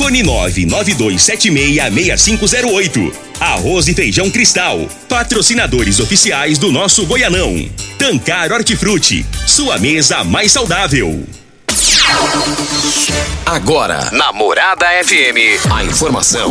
Fone 992766508. Arroz e Feijão Cristal. Patrocinadores oficiais do nosso Goianão. Tancar Hortifruti. Sua mesa mais saudável. Agora, Namorada FM, a informação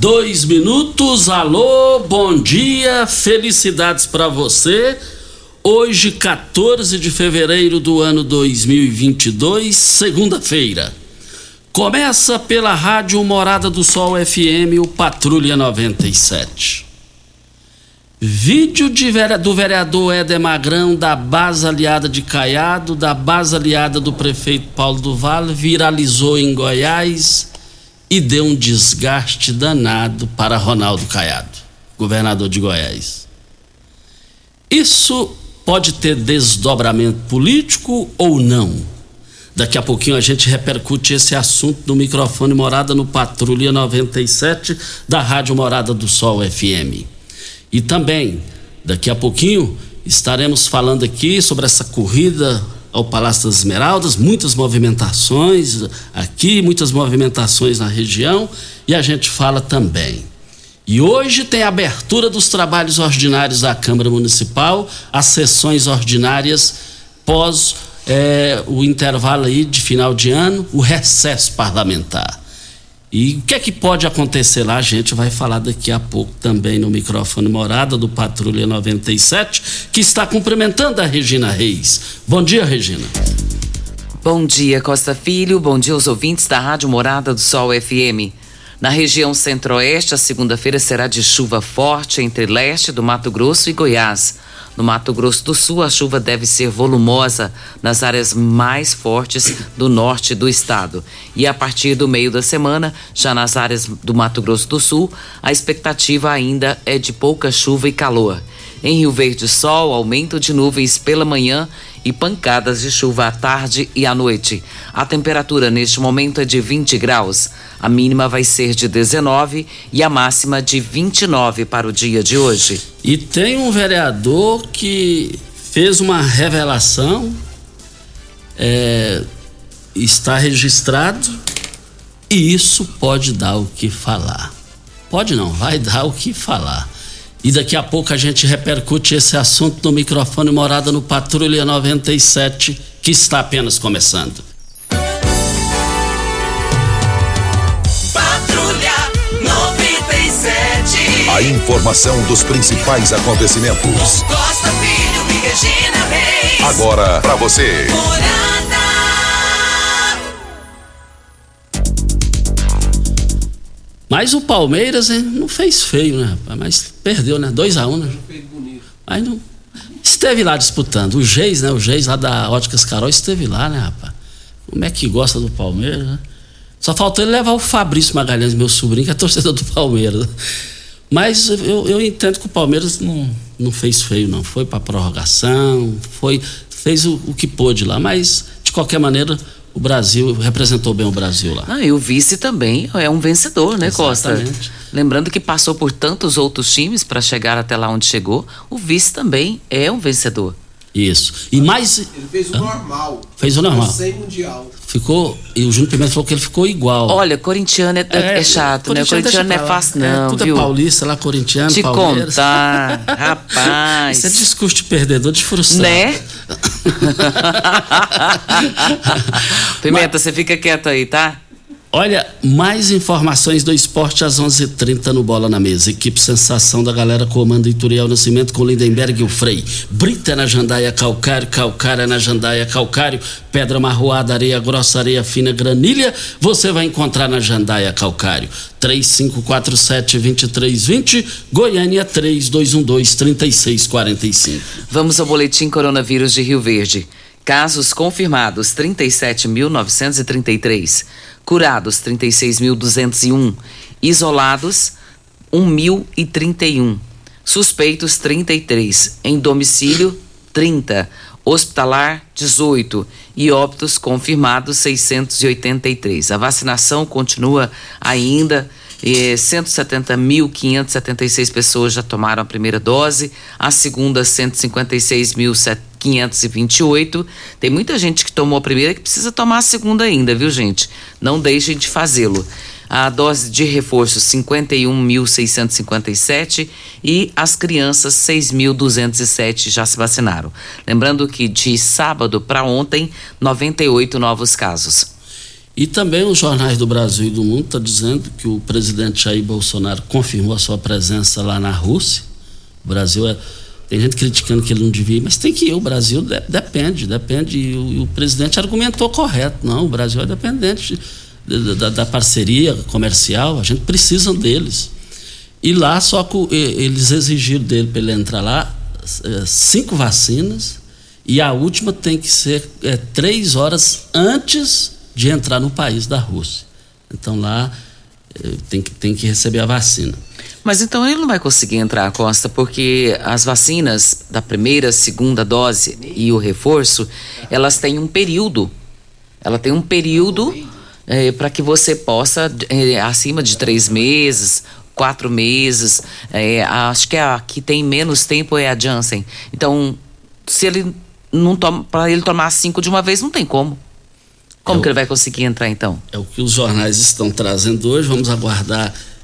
dois minutos. Alô, bom dia, felicidades para você. Hoje, 14 de fevereiro do ano 2022, segunda-feira. Começa pela Rádio Morada do Sol FM, o Patrulha 97. Vídeo de, do vereador Éder Magrão da base aliada de Caiado, da base aliada do prefeito Paulo do Vale, viralizou em Goiás e deu um desgaste danado para Ronaldo Caiado, governador de Goiás. Isso pode ter desdobramento político ou não. Daqui a pouquinho a gente repercute esse assunto no microfone Morada no Patrulha 97 da Rádio Morada do Sol FM. E também, daqui a pouquinho, estaremos falando aqui sobre essa corrida ao Palácio das Esmeraldas, muitas movimentações aqui, muitas movimentações na região, e a gente fala também. E hoje tem a abertura dos trabalhos ordinários da Câmara Municipal, as sessões ordinárias pós é, o intervalo aí de final de ano, o recesso parlamentar. E o que é que pode acontecer lá? A gente vai falar daqui a pouco também no microfone morada do Patrulha 97, que está cumprimentando a Regina Reis. Bom dia, Regina. Bom dia, Costa Filho. Bom dia aos ouvintes da Rádio Morada do Sol FM. Na região centro-oeste, a segunda-feira será de chuva forte entre leste do Mato Grosso e Goiás. No Mato Grosso do Sul, a chuva deve ser volumosa nas áreas mais fortes do norte do estado. E a partir do meio da semana, já nas áreas do Mato Grosso do Sul, a expectativa ainda é de pouca chuva e calor. Em Rio Verde, sol, aumento de nuvens pela manhã e pancadas de chuva à tarde e à noite. A temperatura neste momento é de 20 graus. A mínima vai ser de 19 e a máxima de 29 para o dia de hoje. E tem um vereador que fez uma revelação, é, está registrado e isso pode dar o que falar. Pode não, vai dar o que falar. E daqui a pouco a gente repercute esse assunto no microfone Morada no Patrulha 97, que está apenas começando. Patrulha 97. A informação dos principais acontecimentos. Costa Filho e Regina Reis. Agora para você. Morada. Mas o Palmeiras não fez feio, né, rapaz? Mas perdeu, né? 2 a 1 um, né? Mas não. Esteve lá disputando. O Geis, né? O Geis lá da Óticas Carol esteve lá, né, rapaz? Como é que gosta do Palmeiras, né? Só faltou ele levar o Fabrício Magalhães, meu sobrinho, que é torcedor do Palmeiras. Mas eu, eu entendo que o Palmeiras não, não fez feio, não. Foi para prorrogação, foi, fez o, o que pôde lá. Mas, de qualquer maneira, o Brasil representou bem o Brasil lá. Ah, e o vice também é um vencedor, né, Exatamente. Costa? Lembrando que passou por tantos outros times para chegar até lá onde chegou, o vice também é um vencedor. Isso. E mais. Ele fez o normal. Fez o normal. Sem mundial. Ficou. E o Júnior Pimenta falou que ele ficou igual. Olha, corintiano é, é, é chato, né? Corintiano não é fácil, não. É, tudo viu? é paulista lá, corintiano, Te Palmeiras. contar, rapaz. Isso é discurso de perdedor de frustrado. Né? Pimenta, você fica quieto aí, tá? Olha, mais informações do esporte às 11:30 h 30 no Bola na Mesa. Equipe Sensação da galera comanda Ituriel Nascimento com Lindenberg e o Frei. Brita na Jandaia Calcário, Calcária na Jandaia Calcário, Pedra Marroada, Areia Grossa, Areia Fina, Granilha, você vai encontrar na Jandaia Calcário. 3547-2320, Goiânia 3212-3645. Vamos ao boletim coronavírus de Rio Verde. Casos confirmados 37.933, curados 36.201, isolados 1.031, suspeitos 33, em domicílio 30, hospitalar 18 e óbitos confirmados 683. A vacinação continua ainda. E 170.576 pessoas já tomaram a primeira dose, a segunda 156.528. Tem muita gente que tomou a primeira que precisa tomar a segunda ainda, viu, gente? Não deixem de fazê-lo. A dose de reforço 51.657 e as crianças 6.207 já se vacinaram. Lembrando que de sábado para ontem, 98 novos casos. E também os jornais do Brasil e do mundo estão dizendo que o presidente Jair Bolsonaro confirmou a sua presença lá na Rússia. O Brasil é. Tem gente criticando que ele não devia mas tem que ir. O Brasil de, depende, depende. E o, e o, presidente argumentou correto. Não, o Brasil é dependente de, da, da, parceria comercial, a gente precisa deles. E lá só que eles exigiram dele para ele entrar lá cinco vacinas e a última tem que ser é, três horas antes de entrar no país da Rússia. Então lá eh, tem que, tem que receber a vacina. Mas então ele não vai conseguir entrar, Costa, porque as vacinas da primeira, segunda dose e o reforço, elas têm um período. Ela tem um período é, para que você possa, é, acima de três meses, quatro meses, é, acho que a que tem menos tempo é a Janssen. Então, se ele não toma, para ele tomar cinco de uma vez, não tem como. Como é que ele vai conseguir entrar então? É o que os jornais estão trazendo hoje, vamos aguardar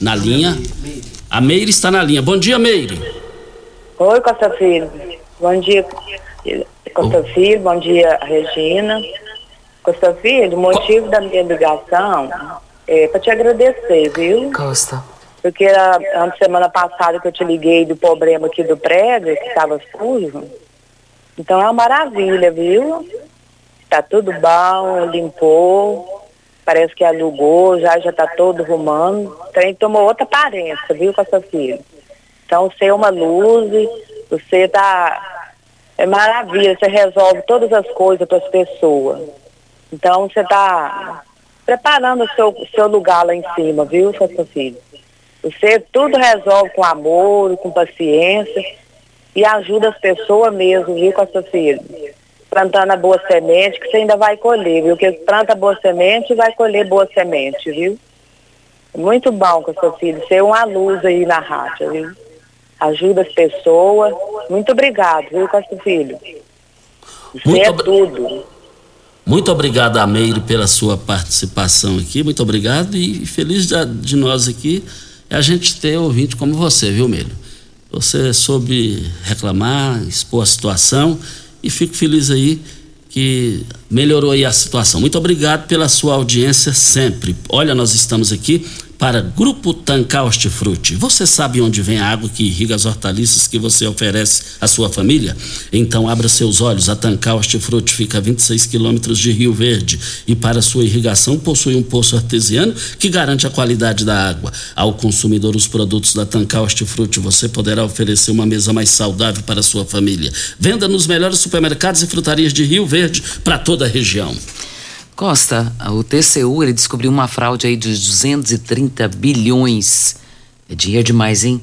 Na linha. A Meire está na linha. Bom dia, Meire. Oi, Costa Filho. Bom dia, Costa Filho. Bom dia, Regina. Costa Filho, o motivo Co... da minha ligação é para te agradecer, viu? Costa. Porque a, a semana passada que eu te liguei do problema aqui do prédio, que estava sujo. Então é uma maravilha, viu? Tá tudo bom, limpou parece que alugou, já já está todo rumando. O trem tomou outra aparência, viu, com essa filha. Então, você é uma luz, você está. É maravilha, você resolve todas as coisas para as pessoas. Então, você está preparando o seu, seu lugar lá em cima, viu, sua filha? Você tudo resolve com amor, com paciência e ajuda as pessoas mesmo, viu, com essa filha? Plantando a boa semente, que você ainda vai colher, viu? Que planta boa semente vai colher boa semente, viu? Muito bom com seu filho, ser uma luz aí na rádio, viu? Ajuda as pessoas. Muito obrigado, viu, Costa Filho? Você Muito é tudo. Muito obrigado, Ameire, pela sua participação aqui. Muito obrigado e feliz de, de nós aqui é a gente ter ouvinte como você, viu, Melho? Você soube reclamar, expor a situação e fico feliz aí que melhorou aí a situação. Muito obrigado pela sua audiência sempre. Olha, nós estamos aqui para Grupo Tancar Hortifruti. Você sabe onde vem a água que irriga as hortaliças que você oferece à sua família? Então abra seus olhos. A Tancar Hortifruti fica a 26 quilômetros de Rio Verde e para sua irrigação possui um poço artesiano que garante a qualidade da água. Ao consumidor os produtos da Tancar Hortifruti, você poderá oferecer uma mesa mais saudável para a sua família. Venda nos melhores supermercados e frutarias de Rio Verde para toda a região. Costa, o TCU ele descobriu uma fraude aí de 230 bilhões. É dinheiro demais, hein?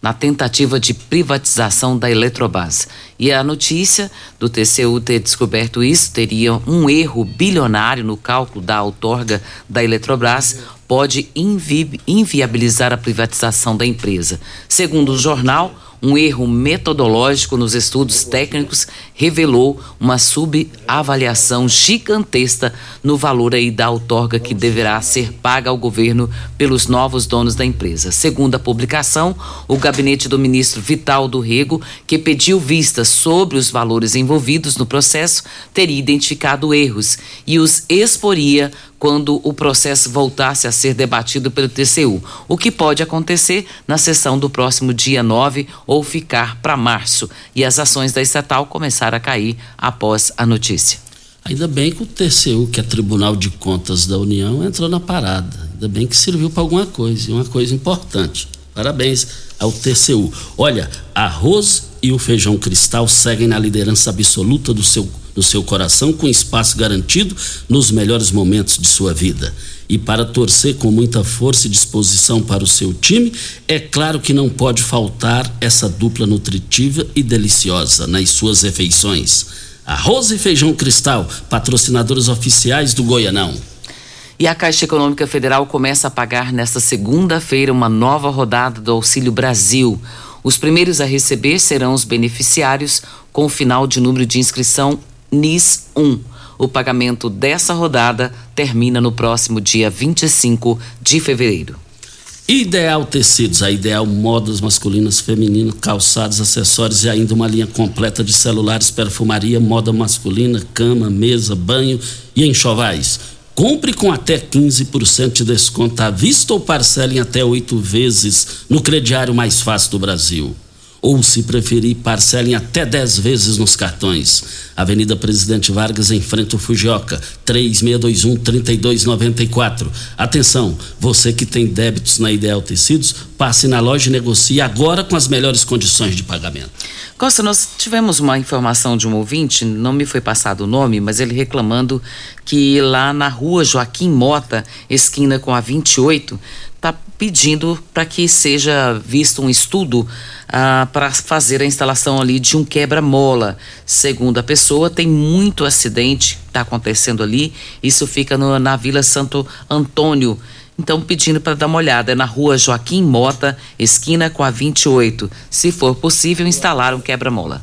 Na tentativa de privatização da Eletrobras. E a notícia do TCU ter descoberto isso teria um erro bilionário no cálculo da outorga da Eletrobras pode invi inviabilizar a privatização da empresa. Segundo o jornal, um erro metodológico nos estudos técnicos revelou uma subavaliação gigantesca no valor aí da outorga que deverá ser paga ao governo pelos novos donos da empresa. Segundo a publicação, o gabinete do ministro Vital do Rego, que pediu vistas sobre os valores envolvidos no processo, teria identificado erros e os exporia quando o processo voltasse a ser debatido pelo TCU, o que pode acontecer na sessão do próximo dia 9 ou ficar para março, e as ações da estatal começaram a cair após a notícia. Ainda bem que o TCU, que é Tribunal de Contas da União, entrou na parada. Ainda bem que serviu para alguma coisa, e uma coisa importante. Parabéns ao TCU. Olha, arroz e o feijão cristal seguem na liderança absoluta do seu no seu coração com espaço garantido nos melhores momentos de sua vida. E para torcer com muita força e disposição para o seu time, é claro que não pode faltar essa dupla nutritiva e deliciosa nas suas refeições. Arroz e feijão cristal, patrocinadores oficiais do Goianão. E a Caixa Econômica Federal começa a pagar nesta segunda-feira uma nova rodada do Auxílio Brasil. Os primeiros a receber serão os beneficiários com o final de número de inscrição NIS 1. O pagamento dessa rodada termina no próximo dia 25 de fevereiro. Ideal Tecidos, a Ideal Modas masculinas, femininas, calçados, acessórios e ainda uma linha completa de celulares, perfumaria, moda masculina, cama, mesa, banho e enxovais. Compre com até 15% de desconto à vista ou parcele em até oito vezes no crediário mais fácil do Brasil ou, se preferir, parcelem até 10 vezes nos cartões. Avenida Presidente Vargas, em frente ao Fujioka, 3621-3294. Atenção, você que tem débitos na Ideal Tecidos, passe na loja e negocie agora com as melhores condições de pagamento. Costa, nós tivemos uma informação de um ouvinte, não me foi passado o nome, mas ele reclamando que lá na rua Joaquim Mota, esquina com a 28, está pedindo para que seja visto um estudo ah, para fazer a instalação ali de um quebra-mola. Segundo a pessoa, tem muito acidente está acontecendo ali. Isso fica no, na Vila Santo Antônio. Então, pedindo para dar uma olhada, é na rua Joaquim Mota, esquina com a 28. Se for possível, instalar um quebra-mola.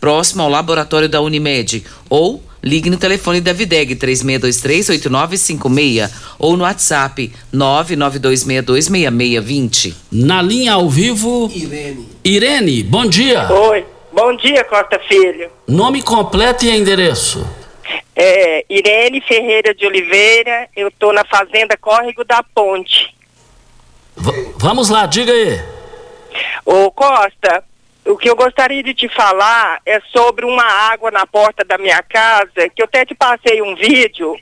próximo ao laboratório da Unimed, ou Ligue no telefone da Videg 3623-8956 ou no WhatsApp 992626620. Na linha ao vivo. Irene. Irene, bom dia. Oi, bom dia, Costa Filho. Nome completo e endereço. É, Irene Ferreira de Oliveira, eu tô na Fazenda Córrego da Ponte. V- vamos lá, diga aí. Ô Costa, o que eu gostaria de te falar é sobre uma água na porta da minha casa, que eu até te passei um vídeo.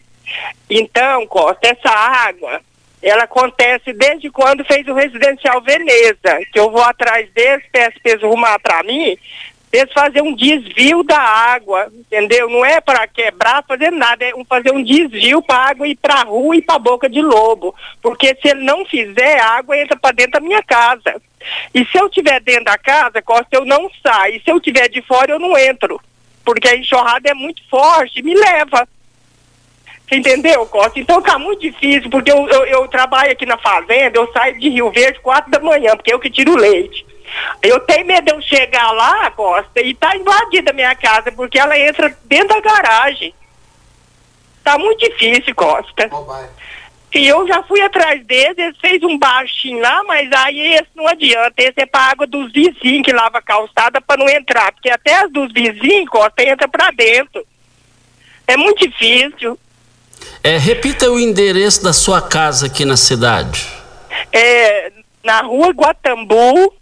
Então, Costa, essa água, ela acontece desde quando fez o residencial Veneza, que eu vou atrás deles, peço para eles arrumar para mim, eles fazer um desvio da água, entendeu? Não é para quebrar, fazer nada, é fazer um desvio para a água ir para a rua e para a boca de lobo. Porque se ele não fizer, a água entra para dentro da minha casa. E se eu tiver dentro da casa, Costa, eu não saio. E se eu tiver de fora, eu não entro. Porque a enxurrada é muito forte, me leva. Entendeu, Costa? Então tá muito difícil, porque eu, eu, eu trabalho aqui na fazenda, eu saio de Rio Verde quatro da manhã, porque eu que tiro leite. Eu tenho medo de eu chegar lá, Costa, e tá invadida a minha casa, porque ela entra dentro da garagem. Tá muito difícil, Costa. E eu já fui atrás deles, eles fez um baixinho lá, mas aí esse não adianta. Esse é pra água dos vizinhos que lava a calçada pra não entrar, porque até as dos vizinhos, Costa, entra pra dentro. É muito difícil. É, repita o endereço da sua casa aqui na cidade. É, na rua Guatambu,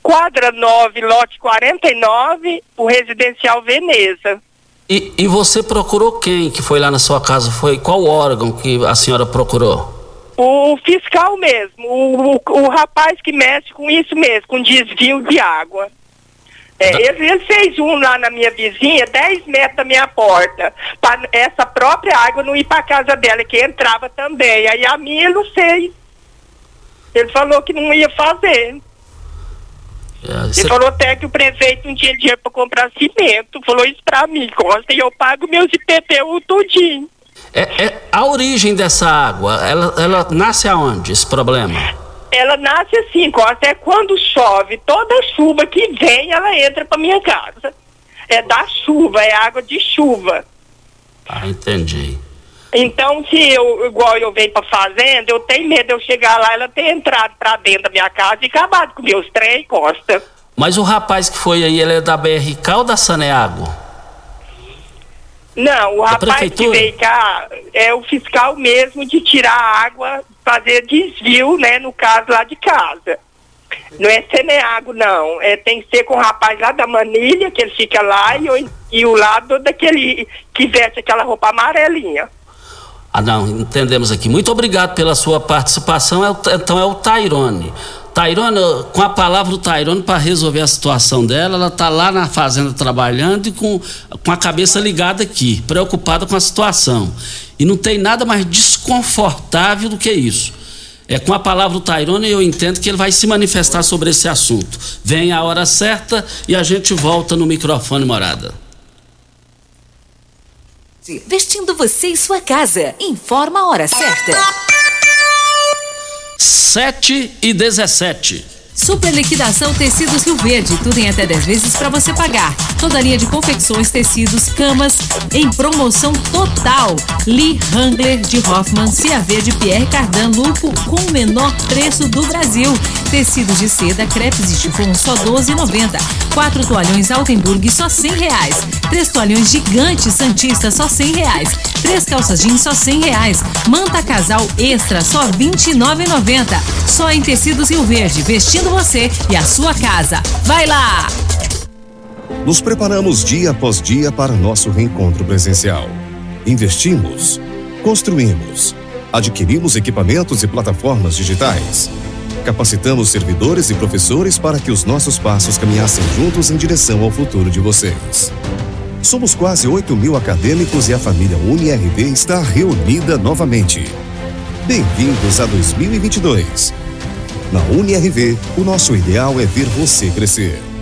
quadra 9, lote 49, o residencial Veneza. E, e você procurou quem que foi lá na sua casa? Foi qual órgão que a senhora procurou? O fiscal mesmo, o, o, o rapaz que mexe com isso mesmo, com desvio de água. É, ele, ele fez um lá na minha vizinha, 10 metros da minha porta, para essa própria água não ir para casa dela, que entrava também. Aí a minha ele não fez. Ele falou que não ia fazer. Ele cê- falou até que o prefeito não tinha dinheiro para comprar cimento. Falou isso pra mim, Costa, e eu pago meus IPTU tudinho. é- é a origem dessa água, ela, ela nasce aonde, esse problema? Ela nasce assim, Costa, é quando chove, toda chuva que vem, ela entra pra minha casa. É da chuva, é água de chuva. Ah, entendi. Então, se eu, igual eu venho pra fazenda, eu tenho medo de eu chegar lá, ela ter entrado pra dentro da minha casa e acabado com meus trem, Costa. Mas o rapaz que foi aí, ele é da BRK ou da Saneago? Não, o Da rapaz que prefeitura? veio cá é o fiscal mesmo de tirar a água, fazer desvio, né, no caso lá de casa. Não é Seneago, não. É, tem que ser com o rapaz lá da Manilha, que ele fica lá, e, o- e o lado daquele que veste aquela roupa amarelinha. Ah, não, entendemos aqui. Muito obrigado pela sua participação. É o- então é o Tairone. Tairone, com a palavra do Tairone para resolver a situação dela, ela está lá na fazenda trabalhando e com, com a cabeça ligada aqui, preocupada com a situação. E não tem nada mais desconfortável do que isso. É com a palavra do Tairone eu entendo que ele vai se manifestar sobre esse assunto. Vem a hora certa e a gente volta no microfone morada. Vestindo você e sua casa. Informa a hora certa. 7 e 17. Super liquidação Tecidos Rio Verde, tudo em até 10 vezes para você pagar. Toda linha de confecções, tecidos, camas em promoção total. Lee Hangler de Hoffman, CAV de Pierre Cardan Lupo com o menor preço do Brasil. Tecidos de seda, crepes e chifon só 12,90. Quatro toalhões Altenburg só 100 reais. Três toalhões gigantes Santista só 100 reais. Três calças jeans só 100 reais. Manta casal extra só 29,90. Só em Tecidos Rio Verde, vestindo você e a sua casa. Vai lá! Nos preparamos dia após dia para nosso reencontro presencial. Investimos, construímos, adquirimos equipamentos e plataformas digitais. Capacitamos servidores e professores para que os nossos passos caminhassem juntos em direção ao futuro de vocês. Somos quase 8 mil acadêmicos e a família UniRV está reunida novamente. Bem-vindos a 2022. Na UniRV, o nosso ideal é ver você crescer.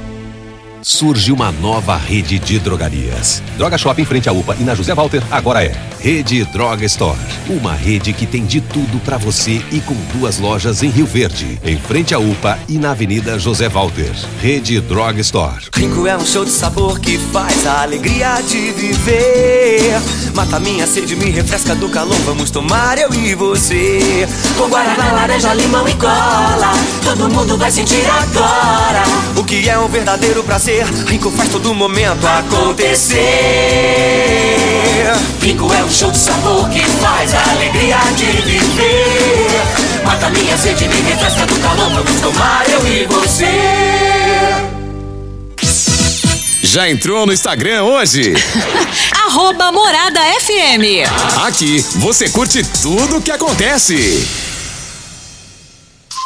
Surge uma nova rede de drogarias. Droga Shop em frente à UPA e na José Walter agora é Rede Droga Store. Uma rede que tem de tudo pra você e com duas lojas em Rio Verde, em frente à UPA e na Avenida José Walter. Rede Droga Store. Rico é um show de sabor que faz a alegria de viver. Mata minha sede, me refresca do calor. Vamos tomar eu e você. Com guaraná, laranja, limão e cola. Todo mundo vai sentir agora. O que é um verdadeiro prazer. Rico faz todo momento acontecer. Rico é um show de sabor que faz a alegria de viver. Mata minha sede, me refresca do calor. Vamos tomar eu e você. Já entrou no Instagram hoje? Arroba Morada FM. Aqui você curte tudo o que acontece.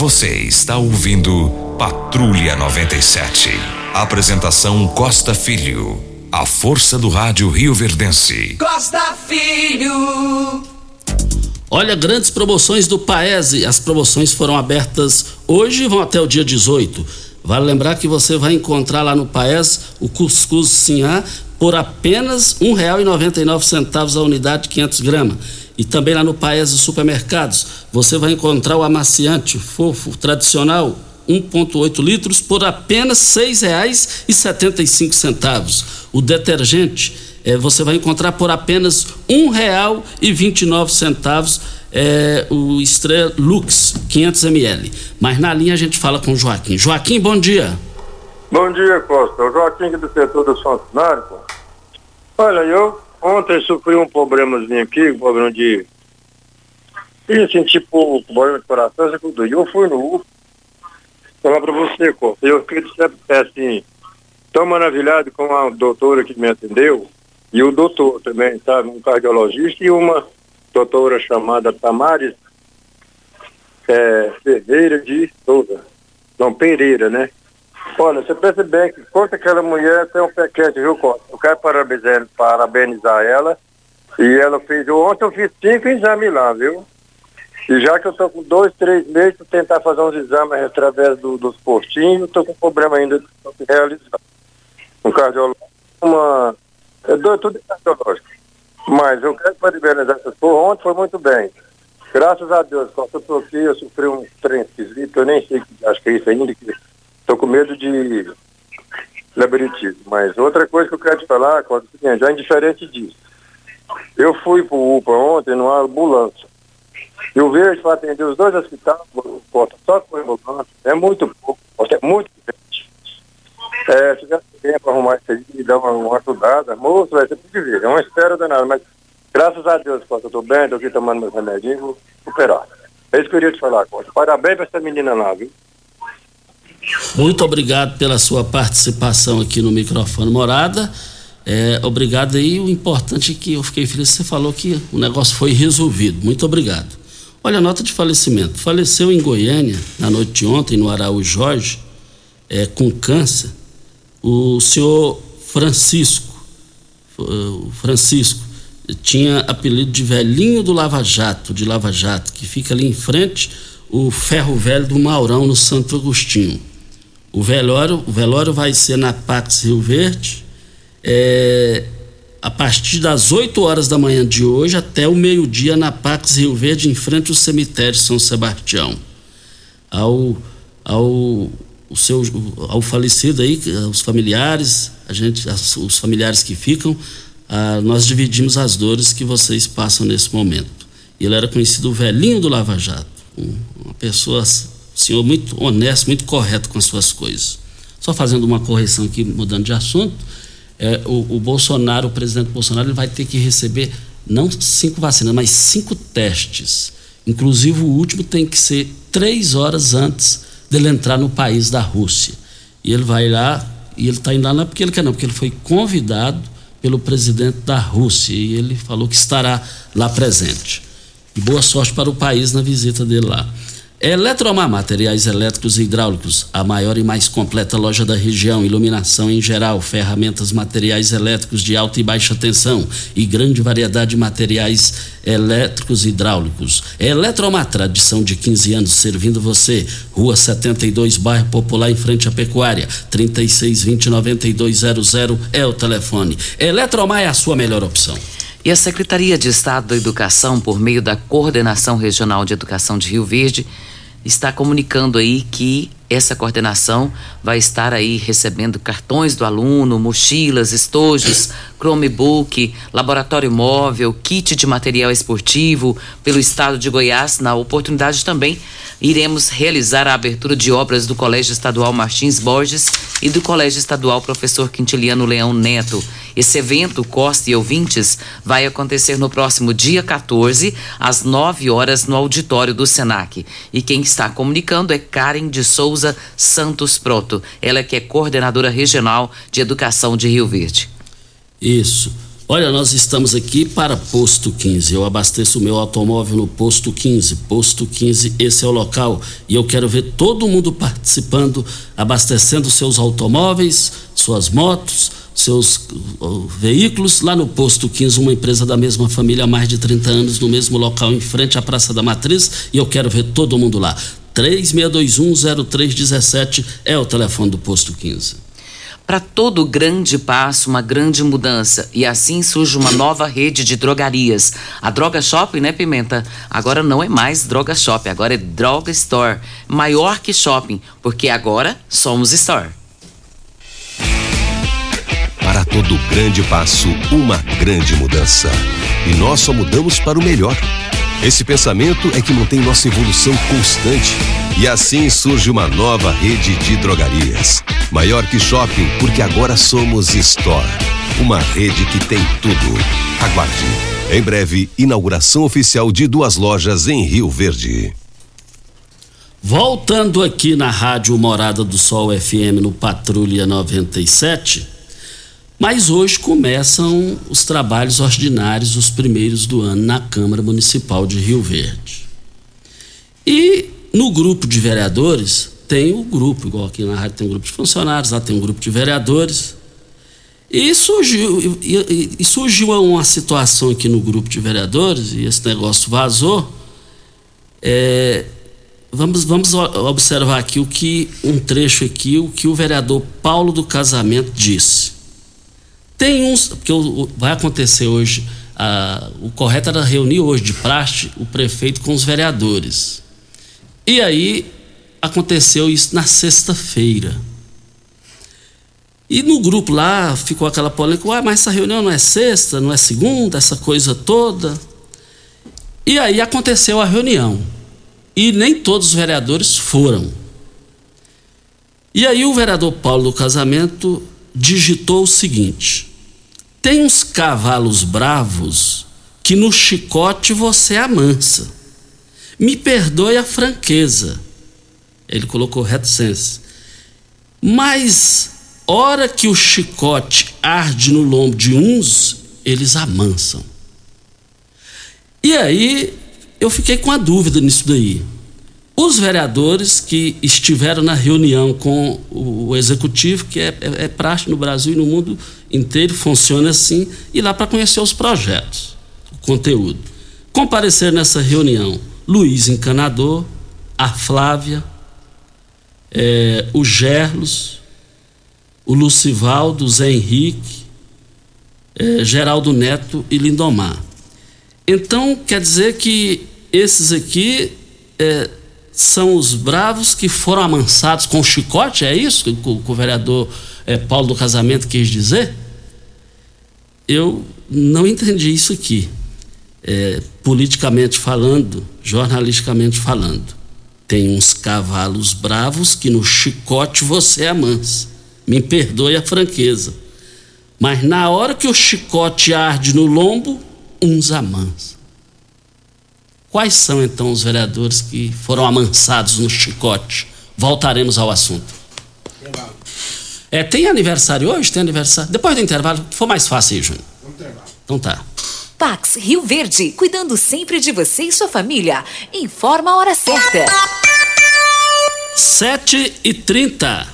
Você está ouvindo Patrulha 97. Apresentação Costa Filho. A força do rádio Rio Verdense. Costa Filho. Olha, grandes promoções do Paese. As promoções foram abertas hoje e vão até o dia 18. Vale lembrar que você vai encontrar lá no Paes o cuscuz Sinhá por apenas R$ 1,99 a unidade de 500 gramas. E também lá no Paes Supermercados, você vai encontrar o amaciante fofo tradicional 1,8 litros por apenas R$ 6,75. O detergente eh, você vai encontrar por apenas R$ 1,29 é, o Estrela Lux 500 ml. Mas na linha a gente fala com o Joaquim. Joaquim, bom dia. Bom dia, Costa. O Joaquim aqui do setor dos funcionários. Olha, eu ontem sofri um problemazinho aqui, um problema de. E assim, tipo, problema de coração, assim, tudo. E eu fui no falar pra você, Costa. Eu fiquei assim, tão maravilhado com a doutora que me atendeu, e o doutor também, sabe? Um cardiologista e uma doutora chamada Tamares é, Ferreira de Souza. Não, Pereira, né? Olha, você pensa bem que quanto aquela mulher tem um pequete, viu, Costa? Eu quero parabenizar, parabenizar ela. E ela fez, ontem eu fiz cinco exames lá, viu? E já que eu tô com dois, três meses para tentar fazer uns exames através do- dos postinhos, tô com problema ainda de realizar. Um cardiológico, uma. É tudo cardiológico. Mas eu quero parabenizar essas porra. Ontem foi muito bem. Graças a Deus, Costa, eu tô aqui, eu sofri um trem esquisito, eu nem sei, acho que é isso ainda, que tô com medo de labiritismo. Mas outra coisa que eu quero te falar, Costa, é o seguinte, já indiferente disso. Eu fui pro UPA ontem numa ambulância. E o verde para atender os dois hospitais, só com ambulância, é muito pouco, é muito grande. É, se tivesse tempo para arrumar isso aí dar uma, uma ajudada, moço, vai ser de ver. É uma espera danada, mas graças a Deus, Costa, eu tô bem, tô aqui tomando meus remedinhos, vou superar. É isso que eu queria te falar, Costa. Parabéns pra essa menina lá, viu? Muito obrigado pela sua participação aqui no microfone Morada. É, obrigado aí. O importante é que eu fiquei feliz você falou que o negócio foi resolvido. Muito obrigado. Olha a nota de falecimento. Faleceu em Goiânia, na noite de ontem, no Araújo Jorge, é, com câncer, o senhor Francisco. O Francisco tinha apelido de velhinho do Lava Jato, de Lava Jato, que fica ali em frente o ferro velho do Maurão, no Santo Agostinho. O velório, o velório vai ser na Pax Rio Verde, é, a partir das 8 horas da manhã de hoje até o meio-dia na Pax Rio Verde, em frente ao cemitério São Sebastião. Ao, ao, o seu, ao falecido aí, os familiares, a gente, os familiares que ficam, ah, nós dividimos as dores que vocês passam nesse momento. Ele era conhecido o velhinho do Lava Jato, um- uma pessoa, senhor muito honesto, muito correto com as suas coisas. Só fazendo uma correção aqui, mudando de assunto, é, o, o Bolsonaro, o presidente Bolsonaro, ele vai ter que receber não cinco vacinas, mas cinco testes. Inclusive o último tem que ser três horas antes dele entrar no país da Rússia. E ele vai lá, e ele está indo lá não é porque ele quer não, porque ele foi convidado pelo presidente da Rússia e ele falou que estará lá presente. E boa sorte para o país na visita dele lá. Eletromar Materiais Elétricos e Hidráulicos, a maior e mais completa loja da região, iluminação em geral, ferramentas, materiais elétricos de alta e baixa tensão e grande variedade de materiais elétricos e hidráulicos. Eletromar, tradição de 15 anos servindo você. Rua 72, bairro Popular, em frente à Pecuária. 3620-9200 é o telefone. Eletromar é a sua melhor opção. E a Secretaria de Estado da Educação, por meio da Coordenação Regional de Educação de Rio Verde, está comunicando aí que essa coordenação vai estar aí recebendo cartões do aluno, mochilas, estojos, Chromebook, laboratório móvel, kit de material esportivo pelo estado de Goiás. Na oportunidade também iremos realizar a abertura de obras do Colégio Estadual Martins Borges e do Colégio Estadual Professor Quintiliano Leão Neto. Esse evento, Costa e ouvintes, vai acontecer no próximo dia 14, às 9 horas, no auditório do SENAC. E quem está comunicando é Karen de Souza Santos Proto. Ela que é coordenadora regional de educação de Rio Verde. Isso. Olha, nós estamos aqui para Posto 15. Eu abasteço o meu automóvel no Posto 15. Posto 15, esse é o local. E eu quero ver todo mundo participando, abastecendo seus automóveis, suas motos, seus veículos lá no Posto 15, uma empresa da mesma família há mais de 30 anos, no mesmo local, em frente à Praça da Matriz. E eu quero ver todo mundo lá. 36210317 é o telefone do Posto 15 para todo grande passo, uma grande mudança. E assim surge uma nova rede de drogarias. A Droga Shopping, né, Pimenta? Agora não é mais Droga Shopping, agora é Droga Store. Maior que shopping, porque agora somos Store. Para todo grande passo, uma grande mudança. E nós só mudamos para o melhor. Esse pensamento é que mantém nossa evolução constante. E assim surge uma nova rede de drogarias. Maior que shopping, porque agora somos Store. Uma rede que tem tudo. Aguarde. Em breve, inauguração oficial de duas lojas em Rio Verde. Voltando aqui na Rádio Morada do Sol FM no Patrulha 97. Mas hoje começam os trabalhos ordinários, os primeiros do ano, na Câmara Municipal de Rio Verde. E no grupo de vereadores, tem o grupo, igual aqui na rádio tem um grupo de funcionários, lá tem um grupo de vereadores. E surgiu, e, e surgiu uma situação aqui no grupo de vereadores, e esse negócio vazou. É, vamos, vamos observar aqui o que um trecho aqui, o que o vereador Paulo do Casamento disse. Tem uns, porque vai acontecer hoje, o correto era reunir hoje de praxe o prefeito com os vereadores. E aí aconteceu isso na sexta-feira. E no grupo lá ficou aquela polêmica, Ué, mas essa reunião não é sexta, não é segunda, essa coisa toda. E aí aconteceu a reunião. E nem todos os vereadores foram. E aí o vereador Paulo do Casamento digitou o seguinte: tem uns cavalos bravos que no chicote você amansa. Me perdoe a franqueza. Ele colocou reticência. Mas, hora que o chicote arde no lombo de uns, eles amansam. E aí, eu fiquei com a dúvida nisso daí. Os vereadores que estiveram na reunião com o executivo, que é, é, é praxe no Brasil e no mundo inteiro, funciona assim, e lá para conhecer os projetos, o conteúdo. Comparecer nessa reunião Luiz Encanador, a Flávia, é, o Gerlos, o Lucivaldo, Zé Henrique, é, Geraldo Neto e Lindomar. Então, quer dizer que esses aqui é, são os bravos que foram amansados com chicote, é isso que o, o vereador é, Paulo do Casamento quis dizer? Eu não entendi isso aqui, é, politicamente falando, jornalisticamente falando. Tem uns cavalos bravos que no chicote você amansa. Me perdoe a franqueza. Mas na hora que o chicote arde no lombo, uns amansam. Quais são então os vereadores que foram amansados no chicote? Voltaremos ao assunto. É, tem aniversário hoje? Tem aniversário? Depois do intervalo, for mais fácil aí, Júnior. Então tá. Pax Rio Verde, cuidando sempre de você e sua família. Informa a hora certa. 7 e 30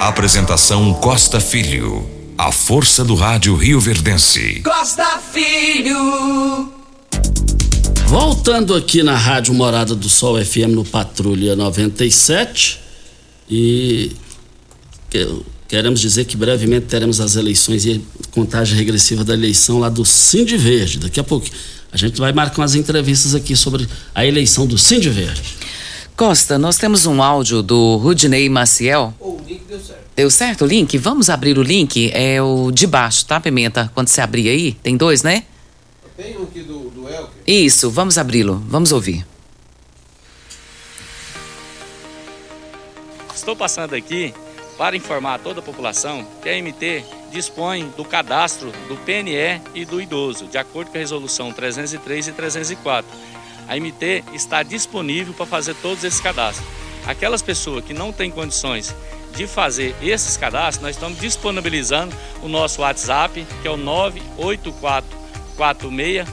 Apresentação Costa Filho. A força do rádio Rio Verdense. Costa Filho. Voltando aqui na Rádio Morada do Sol FM no Patrulha 97 e que- queremos dizer que brevemente teremos as eleições e contagem regressiva da eleição lá do Cindy Verde. Daqui a pouco a gente vai marcar umas entrevistas aqui sobre a eleição do Cindy Verde. Costa, nós temos um áudio do Rudinei Maciel. O link deu certo. Deu certo o link? Vamos abrir o link? É o de baixo, tá, Pimenta? Quando você abrir aí, tem dois, né? Tem um aqui do, do Elker. Isso, vamos abri-lo. Vamos ouvir. Estou passando aqui para informar a toda a população que a MT dispõe do cadastro do PNE e do idoso, de acordo com a resolução 303 e 304. A MT está disponível para fazer todos esses cadastros. Aquelas pessoas que não têm condições de fazer esses cadastros, nós estamos disponibilizando o nosso WhatsApp, que é o 98446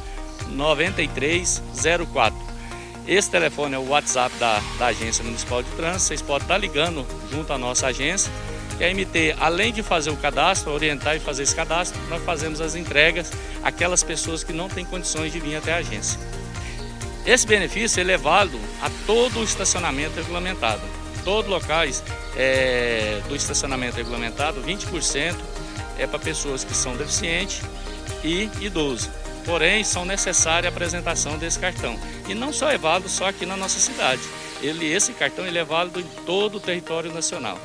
9304. Esse telefone é o WhatsApp da, da Agência Municipal de Trânsito. Vocês podem estar ligando junto à nossa agência. E a MT, além de fazer o cadastro, orientar e fazer esse cadastro, nós fazemos as entregas àquelas pessoas que não têm condições de vir até a agência. Esse benefício é válido a todo o estacionamento regulamentado. Todos os locais é, do estacionamento regulamentado, 20% é para pessoas que são deficientes e idosos. Porém, são necessária a apresentação desse cartão. E não só é válido só aqui na nossa cidade. Ele, esse cartão ele é válido em todo o território nacional.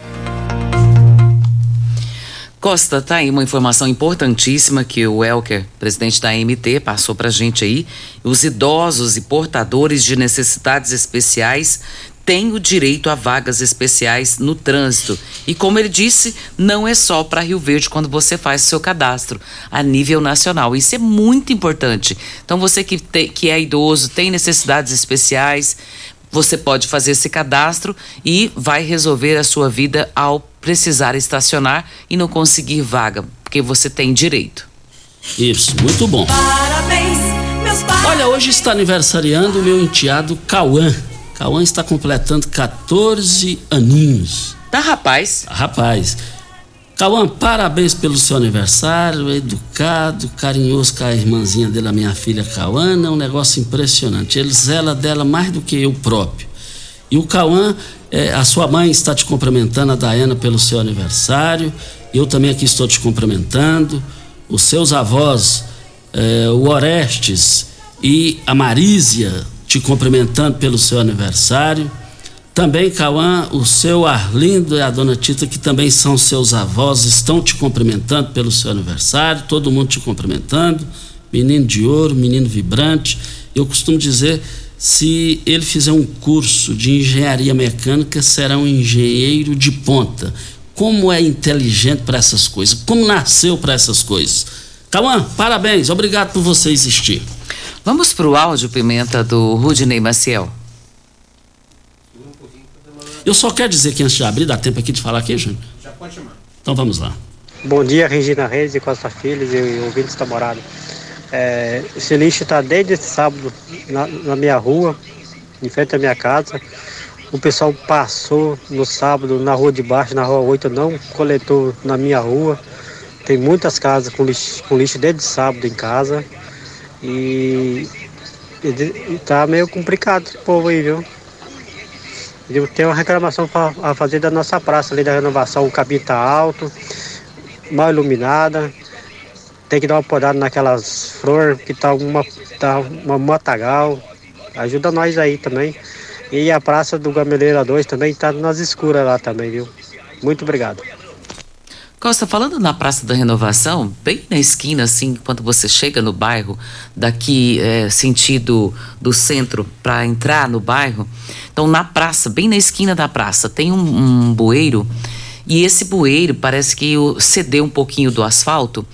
Costa, tá aí uma informação importantíssima que o Elker, presidente da AMT, passou pra gente aí. Os idosos e portadores de necessidades especiais têm o direito a vagas especiais no trânsito. E como ele disse, não é só para Rio Verde quando você faz seu cadastro, a nível nacional. Isso é muito importante. Então você que, te, que é idoso, tem necessidades especiais, você pode fazer esse cadastro e vai resolver a sua vida ao precisar estacionar e não conseguir vaga, porque você tem direito. Isso, muito bom. Parabéns, meus parabéns. Olha, hoje está aniversariando o meu enteado Cauã. Cauã está completando 14 aninhos. Tá, rapaz? Tá, rapaz. Cauã, parabéns pelo seu aniversário, educado, carinhoso com a irmãzinha dele, a minha filha Cauana, é um negócio impressionante. Ele zela dela mais do que eu próprio. E o Cauã, é, a sua mãe está te cumprimentando, a Dayana, pelo seu aniversário. Eu também aqui estou te cumprimentando. Os seus avós, é, o Orestes e a Marísia, te cumprimentando pelo seu aniversário. Também, Cauã, o seu Arlindo e a dona Tita, que também são seus avós, estão te cumprimentando pelo seu aniversário, todo mundo te cumprimentando. Menino de ouro, menino vibrante. Eu costumo dizer, se ele fizer um curso de engenharia mecânica, será um engenheiro de ponta. Como é inteligente para essas coisas, como nasceu para essas coisas. Cauã, parabéns, obrigado por você existir. Vamos para o áudio, Pimenta, do Rudney Maciel. Eu só quero dizer que antes de abrir, dá tempo aqui de falar aqui, Júnior? Já pode chamar. Então vamos lá. Bom dia, Regina Reis e Costa Filhos e ouvintes da morada. É, esse lixo está desde sábado na, na, minha rua, em frente à minha casa. O pessoal passou no sábado na rua de baixo, na rua 8, não coletou na minha rua. Tem muitas casas com lixo, com lixo desde sábado em casa. E, e tá meio complicado esse povo aí, viu? Eu tenho uma reclamação a fazer da nossa praça ali da renovação, o cabinho tá alto, mal iluminada. Tem que dar uma podada naquelas flores que tá uma, tá uma matagal. Ajuda nós aí também. E a praça do Gameleira 2 também tá nas escuras lá também, viu? Muito obrigado. Costa, falando na Praça da Renovação, bem na esquina, assim, quando você chega no bairro, daqui é, sentido do centro para entrar no bairro, então na praça, bem na esquina da praça, tem um, um bueiro e esse bueiro parece que cedeu um pouquinho do asfalto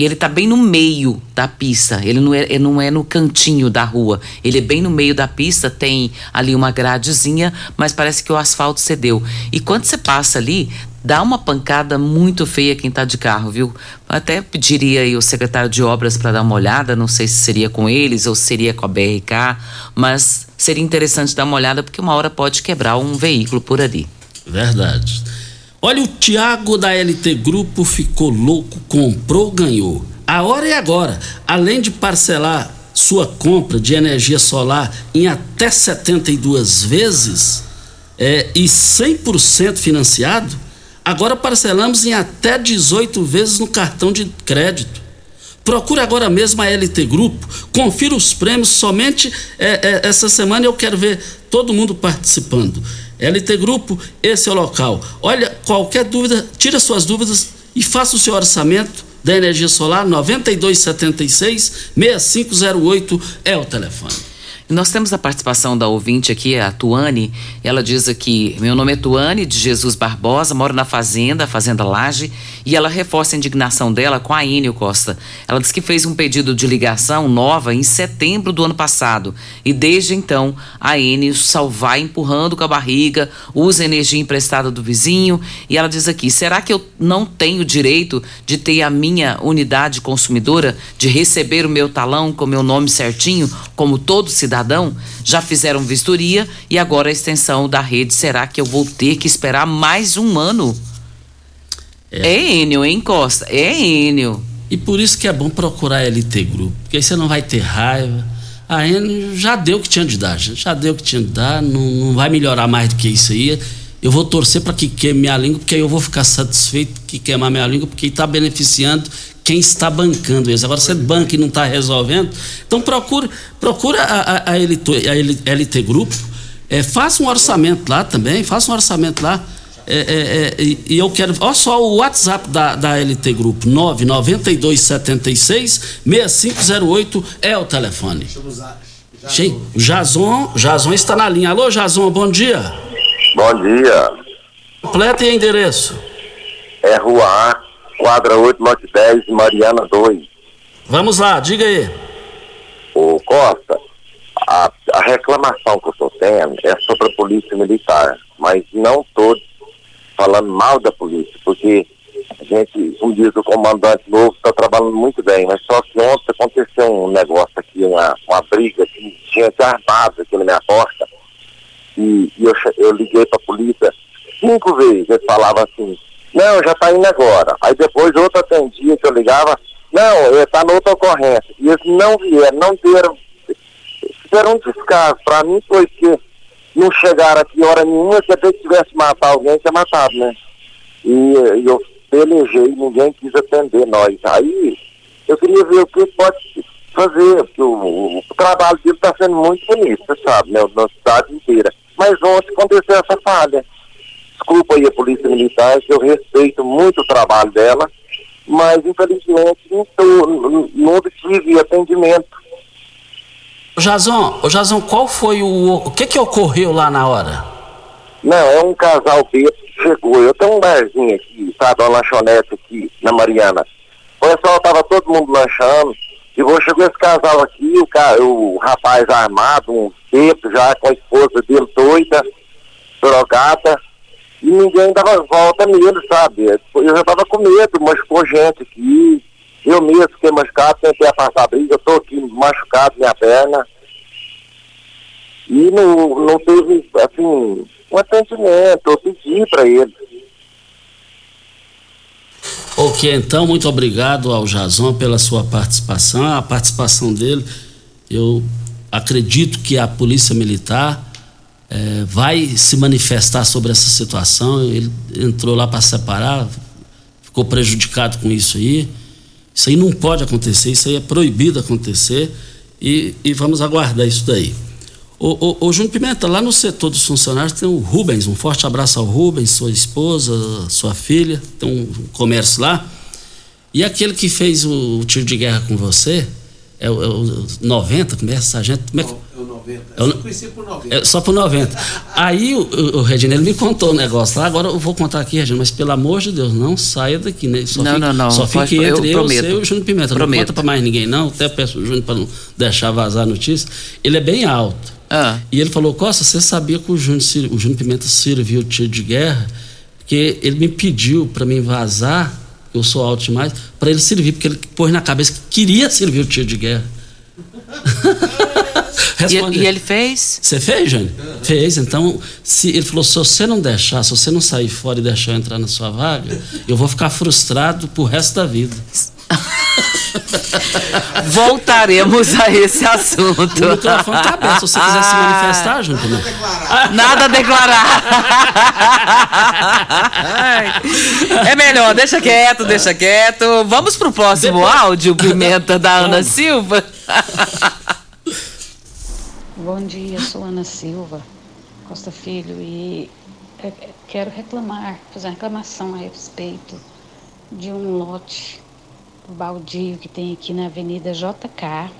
e ele está bem no meio da pista. Ele não, é, ele não é no cantinho da rua. Ele é bem no meio da pista, tem ali uma gradezinha, mas parece que o asfalto cedeu. E quando você passa ali, dá uma pancada muito feia quem está de carro, viu? Até pediria aí o secretário de obras para dar uma olhada, não sei se seria com eles ou seria com a BRK, mas seria interessante dar uma olhada porque uma hora pode quebrar um veículo por ali. Verdade. Olha, o Tiago da LT Grupo ficou louco, comprou, ganhou. A hora é agora. Além de parcelar sua compra de energia solar em até 72 vezes é, e 100% financiado, Agora parcelamos em até 18 vezes no cartão de crédito. Procure agora mesmo a LT Grupo, confira os prêmios somente é, é, essa semana eu quero ver todo mundo participando. LT Grupo, esse é o local. Olha, qualquer dúvida, tira suas dúvidas e faça o seu orçamento da energia solar 9276 6508 é o telefone. Nós temos a participação da ouvinte aqui, a Tuane. Ela diz aqui: Meu nome é Tuane de Jesus Barbosa, moro na Fazenda, Fazenda Laje, e ela reforça a indignação dela com a Enio Costa. Ela diz que fez um pedido de ligação nova em setembro do ano passado, e desde então a Enio só vai empurrando com a barriga, usa energia emprestada do vizinho, e ela diz aqui: será que eu não tenho direito de ter a minha unidade consumidora, de receber o meu talão com meu nome certinho, como todo cidadão? Cidadão já fizeram vistoria e agora a extensão da rede. Será que eu vou ter que esperar mais um ano? É, é Enio, hein, Costa? É Enio. E por isso que é bom procurar a LT Grupo, porque aí você não vai ter raiva. A Enio já deu o que tinha de dar, já deu o que tinha de dar, não, não vai melhorar mais do que isso aí. Eu vou torcer para que queime minha língua, porque aí eu vou ficar satisfeito que queimar minha língua, porque está beneficiando quem está bancando eles. Agora, você banca e não está resolvendo, então procure, procura a, a, a, LT, a LT Grupo, é, faça um orçamento lá também, faça um orçamento lá. É, é, é, e, eu quero. Olha só o WhatsApp da, da LT Grupo: 99276 6508 é o telefone. Jason. Jason, Jason está na linha. Alô, Jason, bom dia. Bom dia. Completa e endereço. É Rua A, quadra 8, lote 10, Mariana 2. Vamos lá, diga aí. Ô Costa, a, a reclamação que eu estou tendo é sobre a polícia militar, mas não estou falando mal da polícia, porque a gente, como diz o comandante novo, está trabalhando muito bem, mas só que ontem aconteceu um negócio aqui, uma, uma briga, de gente armada aqui na minha porta, e, e eu, eu liguei pra polícia cinco vezes, eles falavam assim, não, já tá indo agora. Aí depois outro atendia que eu ligava, não, ele tá na outra ocorrência. E eles não vieram, não deram, fizeram um descaso. Pra mim foi que não chegaram aqui hora nenhuma, que até tivesse matado alguém, tinha matado, né? E, e eu pelejei, ninguém quis atender nós. Aí eu queria ver o que pode fazer, porque o, o- o trabalho dele está sendo muito bonito, você sabe, né? Na cidade inteira. Mas ontem aconteceu essa falha. Desculpa aí a Polícia Militar, que eu respeito muito o trabalho dela, mas infelizmente não, tô- não, obtive atendimento. Ô Jazão, qual foi o. O que que ocorreu lá na hora? Não, é um casal bêbado que chegou. Eu tenho um barzinho aqui, sabe, uma lanchonete aqui na Mariana. O pessoal tava todo mundo lanchando. E vou chegou esse casal aqui, o, ca- o rapaz armado, um bêbado já com a esposa dele doida, drogada. E ninguém dava volta nele, sabe? Eu já tava com medo, machucou gente aqui. Eu mesmo fiquei machucado, tentei afastar a briga, eu tô aqui machucado minha perna. E não, não teve, assim, um atendimento, eu pedi para ele. Ok, então, muito obrigado ao Jazão pela sua participação. A participação dele, eu acredito que a Polícia Militar eh, vai se manifestar sobre essa situação. Ele entrou lá para separar, ficou prejudicado com isso aí. Isso aí não pode acontecer, isso aí é proibido acontecer e, e vamos aguardar isso daí. Ô, ô, ô Júnior Pimenta, lá no setor dos funcionários tem o Rubens, um forte abraço ao Rubens, sua esposa, sua filha, tem um comércio lá. E aquele que fez o, tiro de guerra com você, é o, é o 90, como é, sargento? Como é que... É o 90. É o- Eu conheci por 90. É, só por 90. Aí o, o, o Regina, ele me contou o negócio lá, agora eu vou contar aqui, Regina, mas pelo amor de Deus, não saia daqui, né? Só Não, fique, não, não, Só pode- fique eu entre eu, prometo. você e o Júnior Pimenta. Prometo. Não conta pra mais ninguém, não. Até peço o Júnior pra não deixar vazar a notícia. Ele é bem alto. Ah. E ele falou, Costa, você sabia que o Júnior, o Júnior Pimenta serviu tiro de guerra? Porque ele me pediu pra mim vazar, eu sou alto demais, pra ele servir, porque ele pôs na cabeça que queria servir o tiro de guerra. E, e ele fez? Você fez, Jânio? Fez. Então, se, ele falou: se você não deixar, se você não sair fora e deixar eu entrar na sua vaga, eu vou ficar frustrado pro resto da vida. Voltaremos a esse assunto. O microfone tá aberto. Se você quiser se manifestar, Júnior. Pimenta. Nada a declarar. Ai. É melhor, deixa quieto, deixa quieto. Vamos pro próximo áudio, Pimenta, da Ana Silva. Bom dia, sou Ana Silva Costa Filho e é, é, quero reclamar, fazer uma reclamação a respeito de um lote baldio que tem aqui na Avenida JK,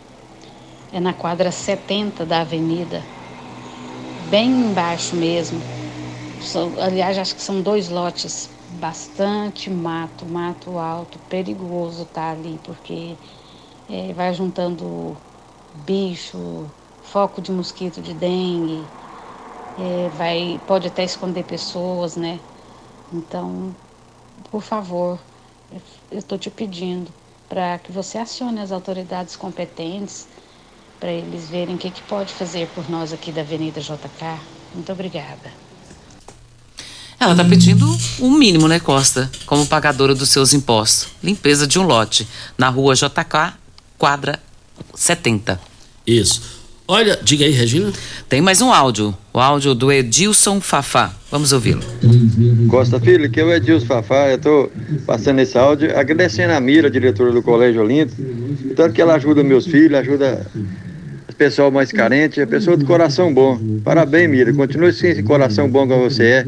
é na quadra 70 da avenida, bem embaixo mesmo. São- aliás, acho que são dois lotes, bastante mato, mato alto, perigoso tá ali, porque é, vai juntando bicho, foco de mosquito de dengue, é, vai, pode até esconder pessoas, né? Então, por favor, eu estou te pedindo para que você acione as autoridades competentes para eles verem o que, que pode fazer por nós aqui da Avenida JK. Muito obrigada. Ela tá pedindo um mínimo, né, Costa? Como pagadora dos seus impostos. Limpeza de um lote. Na rua JK, quadra 70. Isso. Olha, diga aí, Regina. Tem mais um áudio. O áudio do Edilson Fafá. Vamos ouvi-lo. Costa Filho, que é o Edilson Fafá, eu estou passando esse áudio, agradecendo a Mira, diretora do Colégio Olinto, tanto que ela ajuda meus filhos, ajuda o pessoal mais carente, é pessoa de coração bom. Parabéns, Mira, continue com esse coração bom que você é,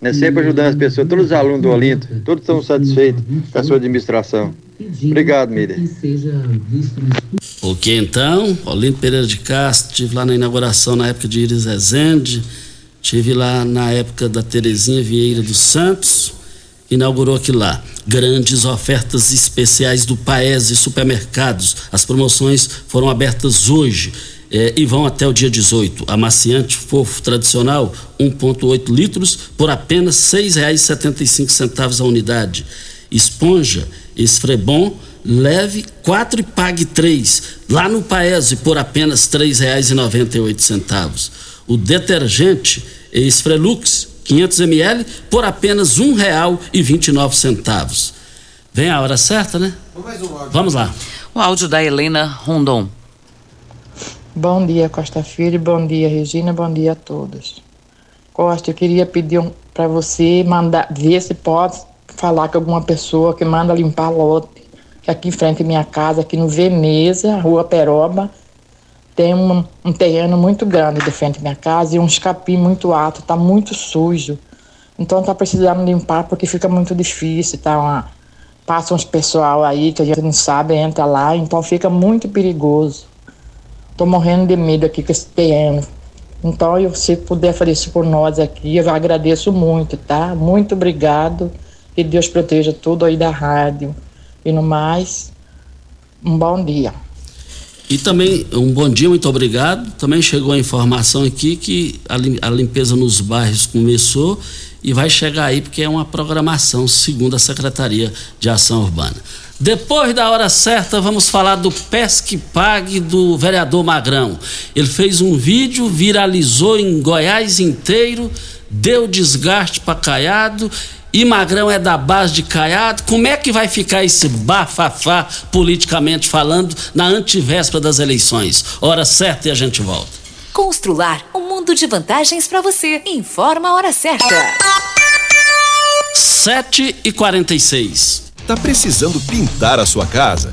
né? sempre ajudando as pessoas, todos os alunos do Olinto, todos estão satisfeitos com a sua administração. Obrigado, Mira. Ok, então, Olinto Pereira de Castro, estive lá na inauguração na época de Iris Rezende, estive lá na época da Terezinha Vieira dos Santos, inaugurou aquilo lá. Grandes ofertas especiais do Paese Supermercados. As promoções foram abertas hoje eh, e vão até o dia 18. Amaciante fofo tradicional, 1,8 litros, por apenas R$ 6,75 a unidade. Esponja Esfrebon, leve 4 e pague 3, lá no Paese por apenas R$ 3,98. O detergente Esfrelux 500 ml por apenas R$ 1,29. Vem a hora certa, né? Vamos lá. O áudio da Helena Rondon. Bom dia, Costa Filho. Bom dia, Regina. Bom dia a todos. Costa, eu queria pedir um, para você mandar, ver se pode falar com alguma pessoa que manda limpar lote, que aqui em frente à minha casa, aqui no Veneza, Rua Peroba, tem um, um terreno muito grande de frente à minha casa e um escapim muito alto, tá muito sujo. Então tá precisando limpar porque fica muito difícil, tá? Uma, passa uns pessoal aí que a gente não sabe, entra lá, então fica muito perigoso. Tô morrendo de medo aqui com esse terreno. Então, eu, se puder fazer isso por nós aqui, eu agradeço muito, tá? Muito obrigado. Que Deus proteja tudo aí da rádio. E no mais, um bom dia. E também, um bom dia, muito obrigado. Também chegou a informação aqui que a limpeza nos bairros começou e vai chegar aí porque é uma programação segundo a Secretaria de Ação Urbana. Depois da hora certa, vamos falar do Pesque Pague do vereador Magrão. Ele fez um vídeo, viralizou em Goiás inteiro, deu desgaste para Caiado e Magrão é da base de Caiado. Como é que vai ficar esse bafafá politicamente falando na antivéspera das eleições? Hora certa e a gente volta. Constrular um mundo de vantagens para você. Informa a hora certa. 7 e 46 Tá precisando pintar a sua casa?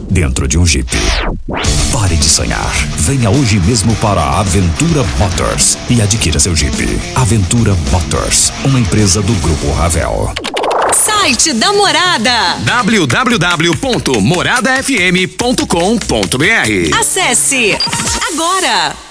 dentro de um Jeep. Pare de sonhar. Venha hoje mesmo para a Aventura Motors e adquira seu Jeep. Aventura Motors, uma empresa do Grupo Ravel. Site da Morada. www.moradafm.com.br Acesse agora.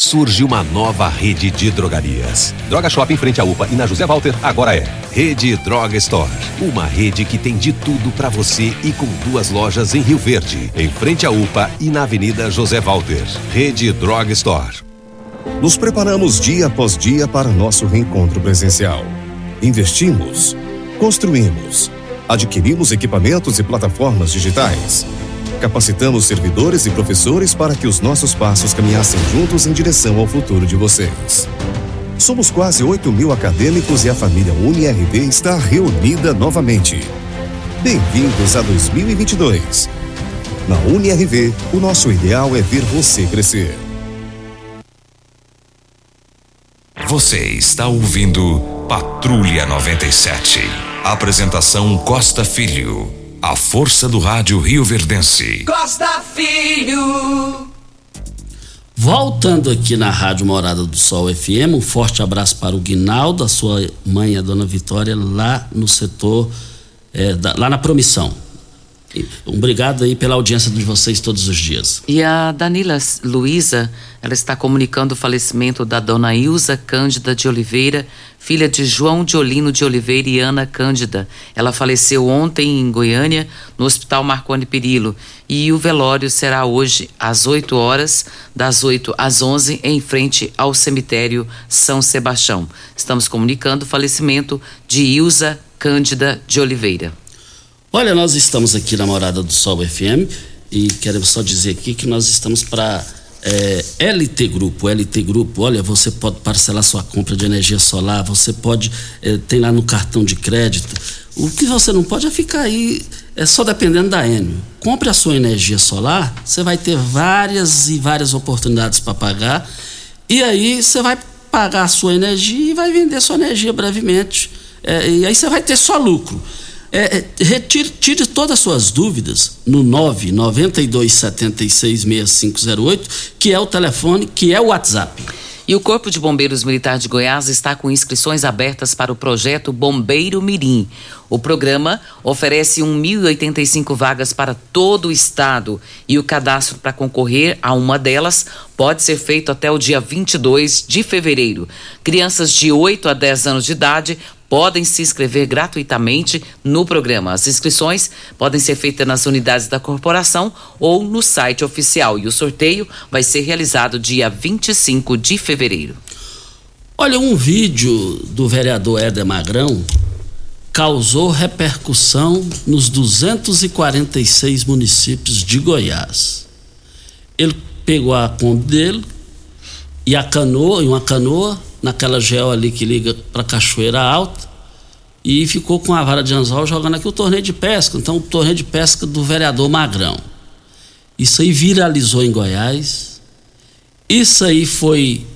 surge uma nova rede de drogarias. Droga Shop em frente à UPA e na José Walter agora é Rede Droga Store. Uma rede que tem de tudo para você e com duas lojas em Rio Verde, em frente à UPA e na Avenida José Walter. Rede Droga Store. Nos preparamos dia após dia para nosso reencontro presencial. Investimos, construímos, adquirimos equipamentos e plataformas digitais Capacitamos servidores e professores para que os nossos passos caminhassem juntos em direção ao futuro de vocês. Somos quase 8 mil acadêmicos e a família UniRV está reunida novamente. Bem-vindos a 2022. Na UniRV, o nosso ideal é ver você crescer. Você está ouvindo Patrulha 97. Apresentação Costa Filho. A força do rádio Rio Verdense. Costa Filho. Voltando aqui na Rádio Morada do Sol FM, um forte abraço para o Guinaldo, a sua mãe, a dona Vitória, lá no setor, é, da, lá na Promissão. Obrigado aí pela audiência de vocês todos os dias. E a Danila Luiza, ela está comunicando o falecimento da dona Ilza Cândida de Oliveira, filha de João de Olino de Oliveira e Ana Cândida. Ela faleceu ontem em Goiânia, no Hospital Marconi Perillo. E o velório será hoje às 8 horas, das 8 às 11, em frente ao cemitério São Sebastião. Estamos comunicando o falecimento de Ilza Cândida de Oliveira. Olha, nós estamos aqui na Morada do Sol FM e queremos só dizer aqui que nós estamos para é, LT Grupo, LT Grupo, olha, você pode parcelar sua compra de energia solar, você pode, é, tem lá no cartão de crédito. O que você não pode é ficar aí, é só dependendo da Enio. Compre a sua energia solar, você vai ter várias e várias oportunidades para pagar, e aí você vai pagar a sua energia e vai vender sua energia brevemente. É, e aí você vai ter só lucro. É, é, retire, tire todas as suas dúvidas no 992766508, que é o telefone, que é o WhatsApp. E o Corpo de Bombeiros Militar de Goiás está com inscrições abertas para o projeto Bombeiro Mirim. O programa oferece 1.085 vagas para todo o estado e o cadastro para concorrer a uma delas pode ser feito até o dia 22 de fevereiro. Crianças de 8 a 10 anos de idade podem se inscrever gratuitamente no programa. As inscrições podem ser feitas nas unidades da corporação ou no site oficial e o sorteio vai ser realizado dia 25 de fevereiro. Olha, um vídeo do vereador Éder Magrão causou repercussão nos 246 municípios de Goiás. Ele pegou a Kombi dele e a canoa, e uma canoa, naquela gel ali que liga para Cachoeira Alta e ficou com a vara de anzol jogando aqui o torneio de pesca. Então, o torneio de pesca do vereador Magrão. Isso aí viralizou em Goiás. Isso aí foi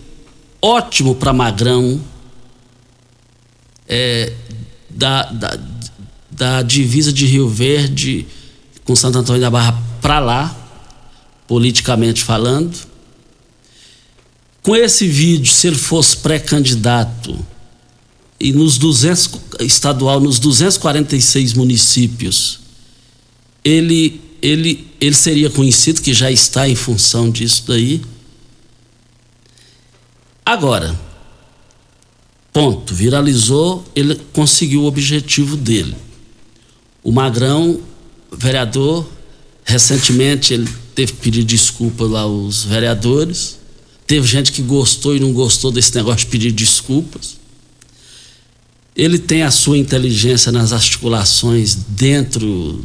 ótimo para Magrão. É, da, da, da divisa de Rio Verde com Santo Antônio da Barra para lá, politicamente falando com esse vídeo, se ele fosse pré-candidato e nos 200 estadual, nos 246 municípios, ele ele ele seria conhecido que já está em função disso daí. Agora, ponto, viralizou, ele conseguiu o objetivo dele. O Magrão, vereador, recentemente ele teve que pedir desculpa lá aos vereadores Teve gente que gostou e não gostou desse negócio de pedir desculpas. Ele tem a sua inteligência nas articulações dentro,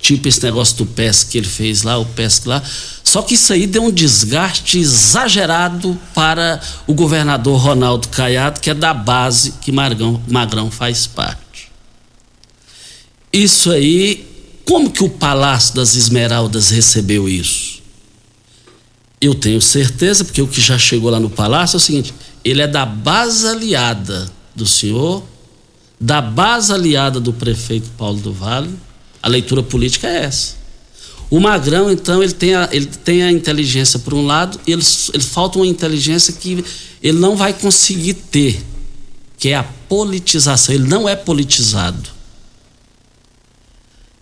tipo esse negócio do PESC que ele fez lá, o PESC lá. Só que isso aí deu um desgaste exagerado para o governador Ronaldo Caiado, que é da base que Magrão, Magrão faz parte. Isso aí, como que o Palácio das Esmeraldas recebeu isso? Eu tenho certeza, porque o que já chegou lá no palácio é o seguinte: ele é da base aliada do senhor, da base aliada do prefeito Paulo do Vale. A leitura política é essa. O Magrão, então, ele tem a, ele tem a inteligência por um lado, e ele, ele falta uma inteligência que ele não vai conseguir ter, que é a politização. Ele não é politizado.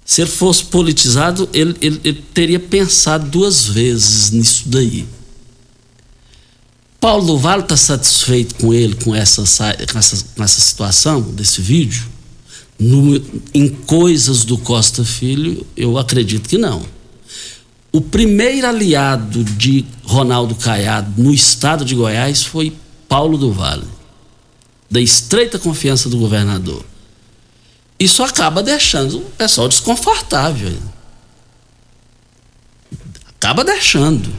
Se ele fosse politizado, ele, ele, ele teria pensado duas vezes nisso daí. Paulo do Vale está satisfeito com ele, com essa, com essa, com essa situação desse vídeo? No, em coisas do Costa Filho, eu acredito que não. O primeiro aliado de Ronaldo Caiado no estado de Goiás foi Paulo do Vale, da estreita confiança do governador isso acaba deixando o pessoal desconfortável. Acaba deixando.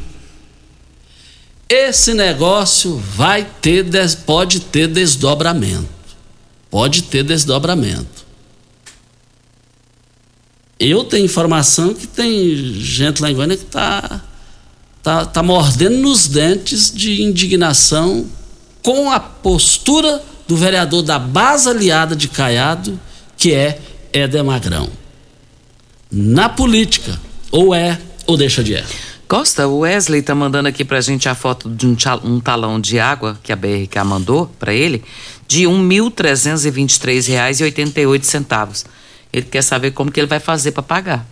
Esse negócio vai ter, pode ter desdobramento. Pode ter desdobramento. Eu tenho informação que tem gente lá em Goiânia que está tá, tá mordendo nos dentes de indignação com a postura do vereador da base aliada de Caiado, que é Éder Magrão. Na política, ou é ou deixa de é. Costa, o Wesley tá mandando aqui pra gente a foto de um, um talão de água que a BRK mandou para ele, de R$ 1.323,88. Ele quer saber como que ele vai fazer para pagar.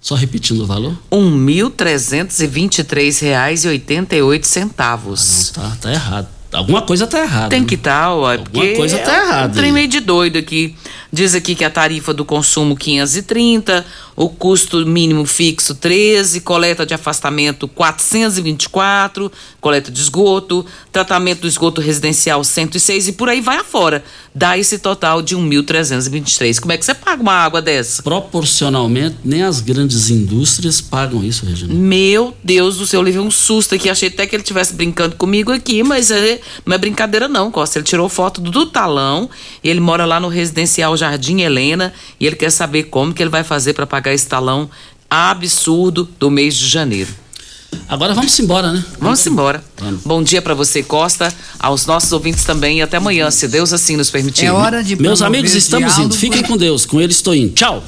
Só repetindo o valor? R$ 1.323,88. Ah, não, tá, tá errado. Alguma coisa tá errada. Tem né? que tal, tá, Alguma coisa tá é errada. Um trem meio de doido aqui. Diz aqui que a tarifa do consumo 530, o custo mínimo fixo 13, coleta de afastamento 424, coleta de esgoto, tratamento do esgoto residencial 106 e por aí vai afora. Dá esse total de 1.323. Como é que você paga uma água dessa? Proporcionalmente, nem as grandes indústrias pagam isso, Regina. Meu Deus do céu, eu levei um susto aqui. Achei até que ele estivesse brincando comigo aqui, mas é, não é brincadeira não, Costa. Ele tirou foto do, do talão, ele mora lá no residencial Jardim Helena e ele quer saber como que ele vai fazer para pagar esse talão absurdo do mês de janeiro. Agora vamos embora, né? Vamos embora. Vamos. Bom dia para você, Costa, aos nossos ouvintes também e até amanhã, se Deus assim nos permitir. É hora de Meus amigos, estamos diálogo. indo. Fiquem com Deus. Com ele estou indo. Tchau.